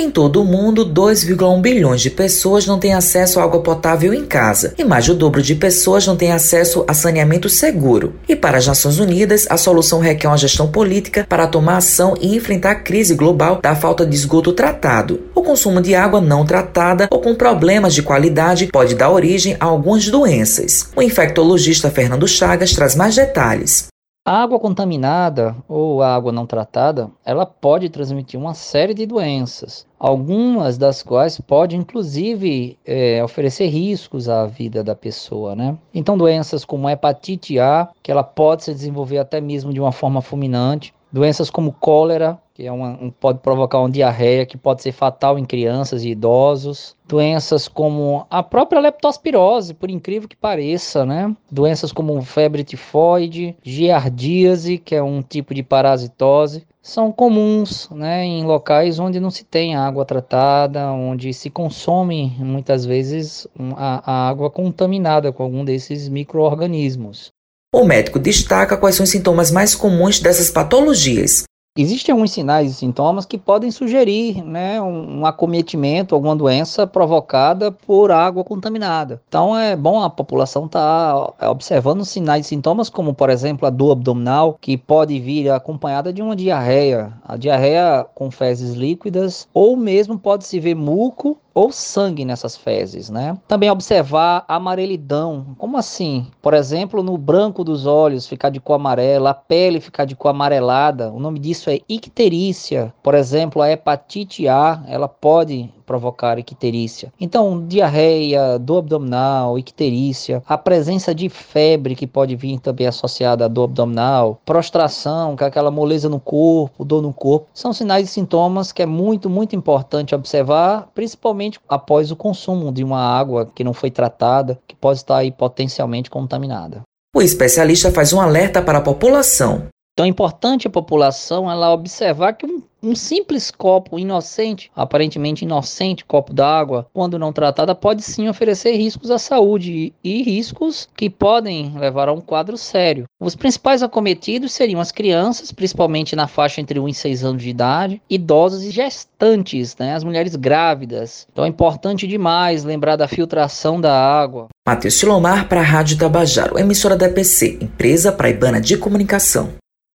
Em todo o mundo, 2,1 bilhões de pessoas não têm acesso à água potável em casa e mais do dobro de pessoas não têm acesso a saneamento seguro. E para as Nações Unidas, a solução requer uma gestão política para tomar ação e enfrentar a crise global da falta de esgoto tratado. O consumo de água não tratada ou com problemas de qualidade pode dar origem a algumas doenças. O infectologista Fernando Chagas traz mais detalhes. A água contaminada ou a água não tratada, ela pode transmitir uma série de doenças, algumas das quais podem inclusive é, oferecer riscos à vida da pessoa, né? Então doenças como hepatite A, que ela pode se desenvolver até mesmo de uma forma fulminante, doenças como cólera, que é uma, um, pode provocar uma diarreia que pode ser fatal em crianças e idosos. Doenças como a própria leptospirose, por incrível que pareça, né? Doenças como febre tifoide, giardíase, que é um tipo de parasitose, são comuns né, em locais onde não se tem água tratada, onde se consome muitas vezes a, a água contaminada com algum desses micro-organismos. O médico destaca quais são os sintomas mais comuns dessas patologias, Existem alguns sinais e sintomas que podem sugerir né, um, acometimento, alguma doença provocada por água contaminada. Então é bom a população estar tá observando sinais e sintomas, como por exemplo a dor abdominal, que pode vir acompanhada de uma diarreia, a diarreia com fezes líquidas, ou mesmo pode se ver muco ou sangue nessas fezes, né? Também observar amarelidão. Como assim? Por exemplo, no branco dos olhos ficar de cor amarela, a pele ficar de cor amarelada. O nome disso é icterícia. Por exemplo, a hepatite A, ela pode provocar icterícia. Então, diarreia, dor abdominal, icterícia, a presença de febre que pode vir também associada à dor abdominal, prostração, que é aquela moleza no corpo, dor no corpo, são sinais e sintomas que é muito, muito importante observar, principalmente após o consumo de uma água que não foi tratada, que pode estar aí potencialmente contaminada. O especialista faz um alerta para a população. Então é importante a população ela observar que um um simples copo inocente, aparentemente inocente, copo d'água, quando não tratada, pode sim oferecer riscos à saúde e riscos que podem levar a um quadro sério. Os principais acometidos seriam as crianças, principalmente na faixa entre 1 e 6 anos de idade, idosos e gestantes, né, as mulheres grávidas. Então é importante demais lembrar da filtração da água. Matheus Silomar para a Rádio Tabajaro, emissora da EPC, empresa praibana de comunicação.